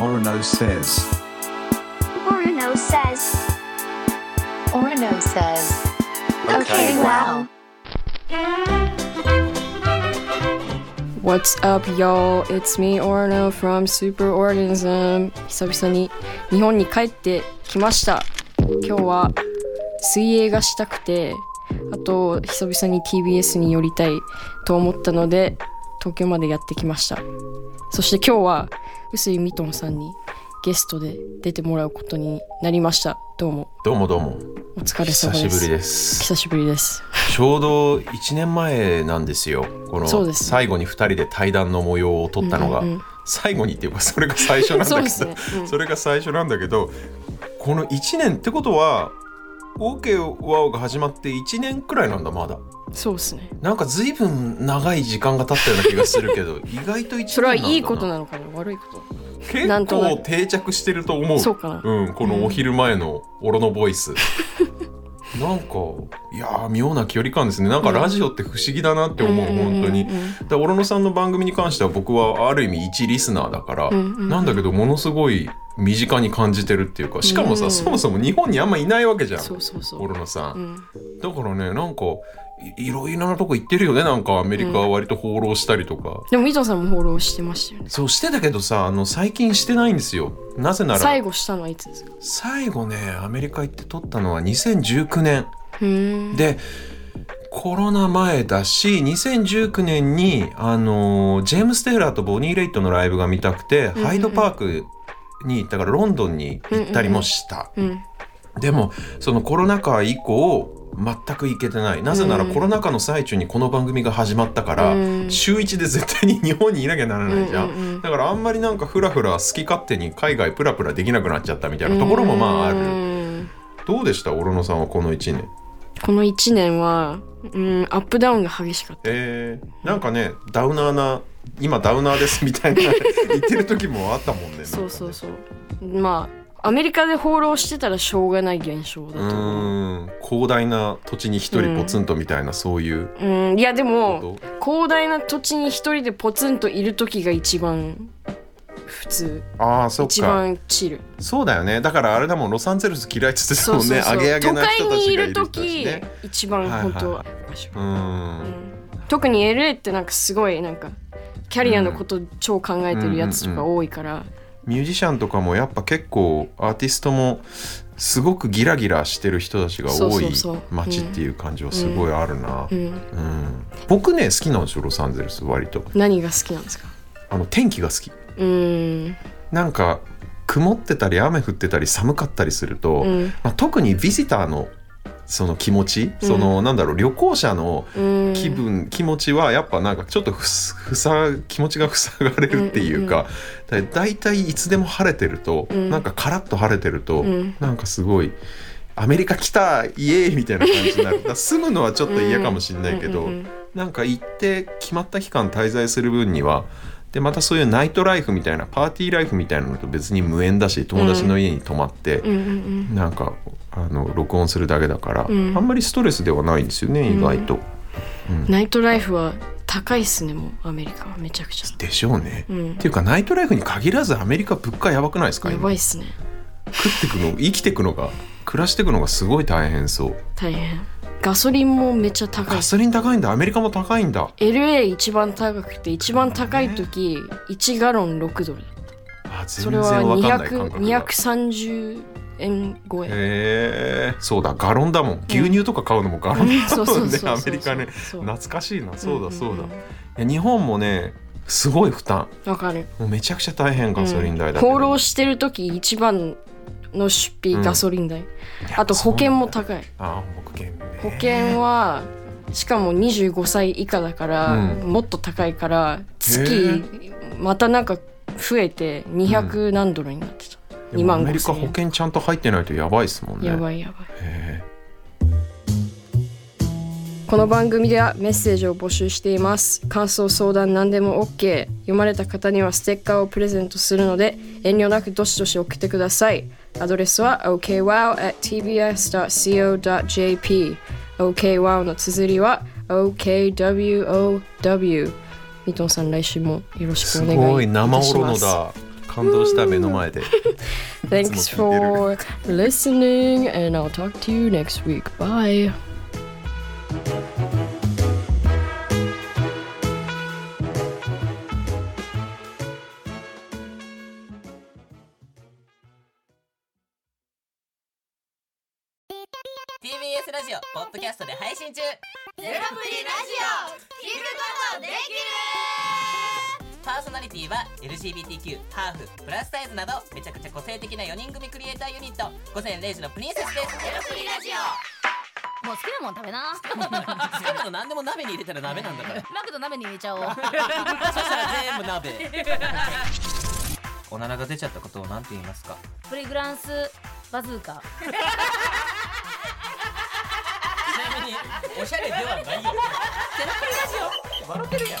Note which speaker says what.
Speaker 1: Orono says.
Speaker 2: Orono says.
Speaker 3: Orono says.
Speaker 2: Okay, wow.
Speaker 4: What's up, y'all? It's me, Orno from Superorganism. 久々に日本に帰ってきました。今日は水泳がしたくて、あと久々に TBS に寄りたいと思ったので、東京までやってきました。そして今日は、臼井ミトンさんにゲストで出てもらうことになりました。どうも、
Speaker 5: どうもどうも。
Speaker 4: お疲れ様
Speaker 5: 久
Speaker 4: です。
Speaker 5: しぶりです。
Speaker 4: 久しぶりです。
Speaker 5: ちょうど1年前なんですよ。この最後に2人で対談の模様を撮ったのが、最後にっていうかそれが最初なんだけど。
Speaker 4: そ
Speaker 5: それが最初なんだけどこの1年ってことは OK ワオが始まって1年くらいなんだまだ。
Speaker 4: そうですね。
Speaker 5: なんか随分長い時間が経ったような気がするけど 意外と1年
Speaker 4: それはいいことなのかな？悪いこと。
Speaker 5: 結構定着してると思う。
Speaker 4: そうかな。
Speaker 5: うん、このお昼前のオロのボイス、なんかいやー妙な距離感ですね。なんかラジオって不思議だなって思う、本当に
Speaker 4: うんうんうん。
Speaker 5: でオロノさんの番組に関しては僕はある意味一リスナーだから、なんだけどものすごい身近に感じてるっていうかしかもさ、
Speaker 4: うん
Speaker 5: そもそも日本にあんまいないわけじゃん。
Speaker 4: そうそうそう。
Speaker 5: オロノさん。だからねなんかいいろいろなとこ行ってるよねなんかアメリカは割と放浪したりとか、
Speaker 4: でも伊藤さんもフォローしてましたよね。
Speaker 5: そうしてたけどさあの最近してないんですよ。なぜなら
Speaker 4: 最後したのはいつですか？
Speaker 5: 最後ねアメリカ行って撮ったのは2019年。でコロナ前だし2019年にあのージェームス・テイラーとボニー・レイトのライブが見たくて、
Speaker 4: うんうん
Speaker 5: ハイドパークに行ったからロンドンに行ったりもした、
Speaker 4: うん。
Speaker 5: でもそのコロナ禍以降全く行けてない。なぜなら
Speaker 4: うん。
Speaker 5: コロナ禍の最中にこの番組が始まったから、
Speaker 4: うん。
Speaker 5: 週1で絶対に日本にいなきゃならないじゃん,、
Speaker 4: うんうんうん。
Speaker 5: だからあんまりなんかフラフラ好き勝手に海外プラプラできなくなっちゃったみたいなところもまああ
Speaker 4: う
Speaker 5: る
Speaker 4: ん。
Speaker 5: どうでした？オロノさんはこの1年。
Speaker 4: この1年はうんアップダウンが激しかった。
Speaker 5: えー、なんかねダウナーな今ダウナーですみたいな 言ってる時もあったもんね。
Speaker 4: そうそうそう。まあアメリカで放浪してたらしょうがない現象だ
Speaker 5: う
Speaker 4: と思う。
Speaker 5: 広大な土地に一人ポツンとみたいな、そういう。
Speaker 4: うん。いやでも
Speaker 5: こ
Speaker 4: 広大な土地に一人でポツンといる時が一番普通。
Speaker 5: とああそっ
Speaker 4: 一
Speaker 5: か
Speaker 4: 番チル。
Speaker 5: そうだよね。だからあれだもんロサンゼルス嫌いっつってたもんねアゲアゲ
Speaker 4: 都
Speaker 5: な人た
Speaker 4: 会にいる
Speaker 5: ちがいる
Speaker 4: 時
Speaker 5: ね
Speaker 4: 一番本当
Speaker 5: はい。
Speaker 4: 場所
Speaker 5: うーん。
Speaker 4: 特に LA ってなんかすごいなんかキャリアのこと超考えてるやつとか多いから、
Speaker 5: ミュージシャンとかもやっぱ結構アーティストもすごくギラギラしてる人たちが多い街っていう感じはすごいあるな、
Speaker 4: うん。
Speaker 5: うん。僕ね好きなんですよロサンゼルス割と。
Speaker 4: 何が好きなんですか？
Speaker 5: あの天気が好き。
Speaker 4: うん。
Speaker 5: なんか曇ってたり雨降ってたり寒かったりすると、
Speaker 4: うん。
Speaker 5: まあ、特にビジターのその気持ち、そのなんだろう旅行者の
Speaker 4: うん。
Speaker 5: 気分、気持ちはやっぱなんかちょっとふさ気持ちが塞がれるっていうか、だだいたいいつでも晴れてると、
Speaker 4: ん。
Speaker 5: なんかカラッと晴れてると、
Speaker 4: ん。
Speaker 5: なんかすごいアメリカ来たイエーイみたいな感じになる。住むのはちょっと嫌かもしれないけど、
Speaker 4: うんうんうん
Speaker 5: なんか行って決まった期間滞在する分にはでまたそういうナイトライフみたいなパーティーライフみたいなのと別に無縁だし友達の家に泊まって、
Speaker 4: うんうん。
Speaker 5: なんかあの録音するだけだから、
Speaker 4: うん。
Speaker 5: あんまりストレスではないんですよね意外と。
Speaker 4: うん。ナイトライフは高いっすねもうアメリカはめちゃくちゃ
Speaker 5: でしょうね。
Speaker 4: うん。
Speaker 5: っていうかナイトライフに限らずアメリカ物価やばくないですか
Speaker 4: や
Speaker 5: 今
Speaker 4: ばいっすね。
Speaker 5: 食ってくの生きてくのが暮らしてくのがすごい大変そう。
Speaker 4: 大変。ガソリンもめっちゃ高い。
Speaker 5: ガソリン高いんだアメリカも高いんだ。
Speaker 4: LA 一番高くて一番高い時1ガロン6ドル
Speaker 5: あ全
Speaker 4: それは
Speaker 5: 然わかんない感
Speaker 4: 200
Speaker 5: 覚が。
Speaker 4: 230円超え
Speaker 5: へえそうだガロンだもん。牛乳とか買うのもガロンだもね。
Speaker 4: うん。そうそう
Speaker 5: アメリカね。懐かしいな。そうだそうだ、日本もねすごい負担。
Speaker 4: わかる。
Speaker 5: もうめちゃくちゃ大変ガソリン代だけど、
Speaker 4: 放浪してる時一番の出費
Speaker 5: うん
Speaker 4: ガソリン代、
Speaker 5: や
Speaker 4: あと保険も高い。
Speaker 5: あ保険ね。
Speaker 4: 保険はしかも25歳以下だから、
Speaker 5: うん。
Speaker 4: もっと高いから
Speaker 5: へ
Speaker 4: 月またなんか増えて200何ドルになってた、2万
Speaker 5: でもアメリカ
Speaker 4: 5
Speaker 5: 保険ちゃんと入ってないとやばいっすもんね。
Speaker 4: やばいやばい。
Speaker 5: へ
Speaker 4: この番組ではメッセージを募集しています。感想相談何でも OK 読まれた方にはステッカーをプレゼントするので遠慮なくどしどし送ってください。アドレスは okwow.tbs.co.jp okwow の綴りは okwow ミトンさん来週もよろしく
Speaker 5: す
Speaker 4: お願いします。
Speaker 5: ごい生オロノだ感動した目の前で
Speaker 4: Thanks for listening, and I'll talk to you next week. Bye.
Speaker 1: TBS ラジオポッドキャストで配信中
Speaker 6: ゼロプリラジオ聞くことできる
Speaker 1: パーソナリティは LGBTQ ハーフプラスサイズなどめちゃくちゃ個性的な4人組クリエイターユニット。午前0時のプリンセスです。
Speaker 6: ゼロプリラジオ。もう好きなもん食べな。
Speaker 1: 好きなの何でも鍋に入れたら鍋なんだから。
Speaker 6: マクド鍋に入れちゃおう。
Speaker 1: そしたら全部鍋。おならが出ちゃったことを何て言いますか？
Speaker 6: プリグランスバズーカ。
Speaker 1: ちなみにおしゃれではないよ。ゼロプリラジオ笑ってるやん